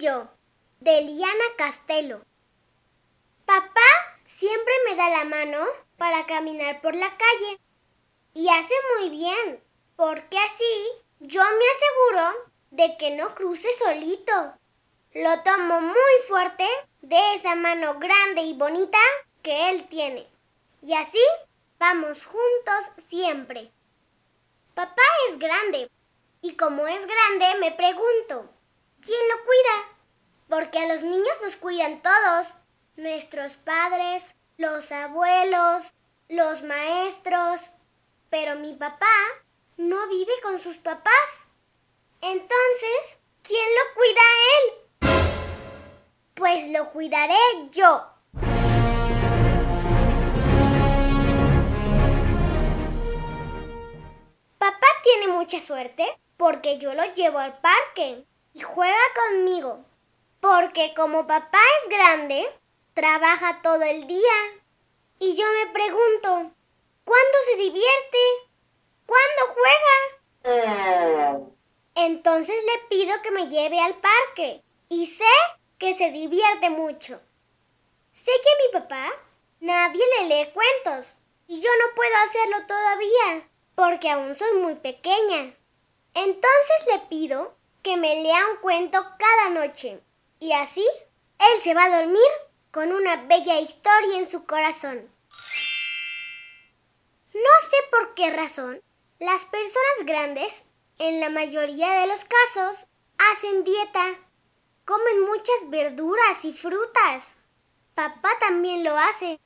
Yo, de Liana Castelo. Papá siempre me da la mano para caminar por la calle. Y hace muy bien, porque así yo me aseguro de que no cruce solito. Lo tomo muy fuerte de esa mano grande y bonita que él tiene. Y así vamos juntos siempre. Papá es grande y como es grande me pregunto, ¿quién lo cuida? Porque a los niños nos cuidan todos, nuestros padres, los abuelos, los maestros, pero mi papá no vive con sus papás. Entonces, ¿quién lo cuida a él? Pues lo cuidaré yo. Papá tiene mucha suerte porque yo lo llevo al parque y juega conmigo. Porque como papá es grande, trabaja todo el día. Y yo me pregunto, ¿cuándo se divierte? ¿Cuándo juega? Entonces le pido que me lleve al parque y sé que se divierte mucho. Sé que a mi papá nadie le lee cuentos y yo no puedo hacerlo todavía porque aún soy muy pequeña. Entonces le pido que me lea un cuento cada noche y así él se va a dormir con una bella historia en su corazón. No sé por qué razón las personas grandes, en la mayoría de los casos, hacen dieta. Comen muchas verduras y frutas. Papá también lo hace.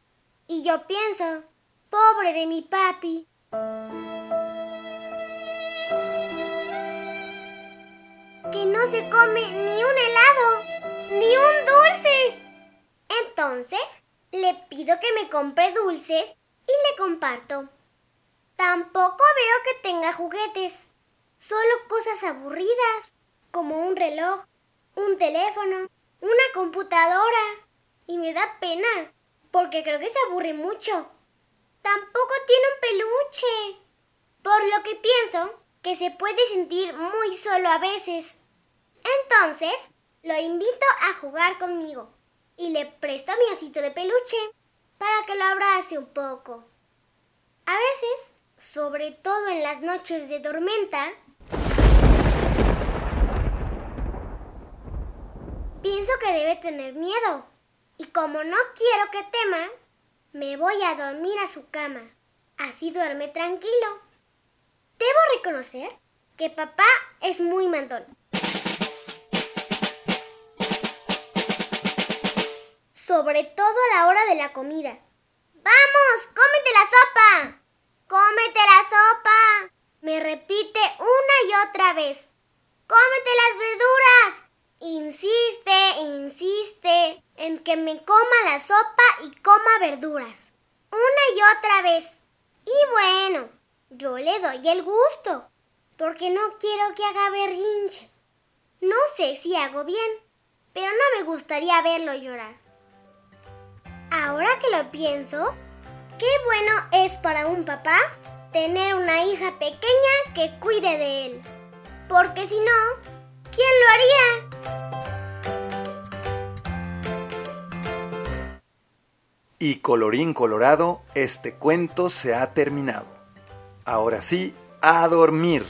Y yo pienso, pobre de mi papi. No se come ni un helado, ni un dulce. Entonces, le pido que me compre dulces y le comparto. Tampoco veo que tenga juguetes, solo cosas aburridas, como un reloj, un teléfono, una computadora. Y me da pena, porque creo que se aburre mucho. Tampoco tiene un peluche, por lo que pienso que se puede sentir muy solo a veces. Entonces, lo invito a jugar conmigo y le presto mi osito de peluche para que lo abrace un poco. A veces, sobre todo en las noches de tormenta, pienso que debe tener miedo. Y como no quiero que tema, me voy a dormir a su cama. Así duerme tranquilo. Debo reconocer que papá es muy mandón. Sobre todo a la hora de la comida. ¡Vamos! ¡Cómete la sopa! ¡Cómete la sopa! Me repite una y otra vez. ¡Cómete las verduras! Insiste, insiste en que me coma la sopa y coma verduras. Una y otra vez. Y bueno, yo le doy el gusto, porque no quiero que haga berrinche. No sé si hago bien, pero no me gustaría verlo llorar. Ahora que lo pienso, qué bueno es para un papá tener una hija pequeña que cuide de él. Porque si no, ¿quién lo haría? Y colorín colorado, este cuento se ha terminado. Ahora sí, a dormir.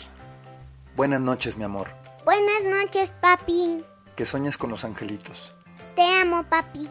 Buenas noches, mi amor. Buenas noches, papi. Que sueñes con los angelitos. Te amo, papi.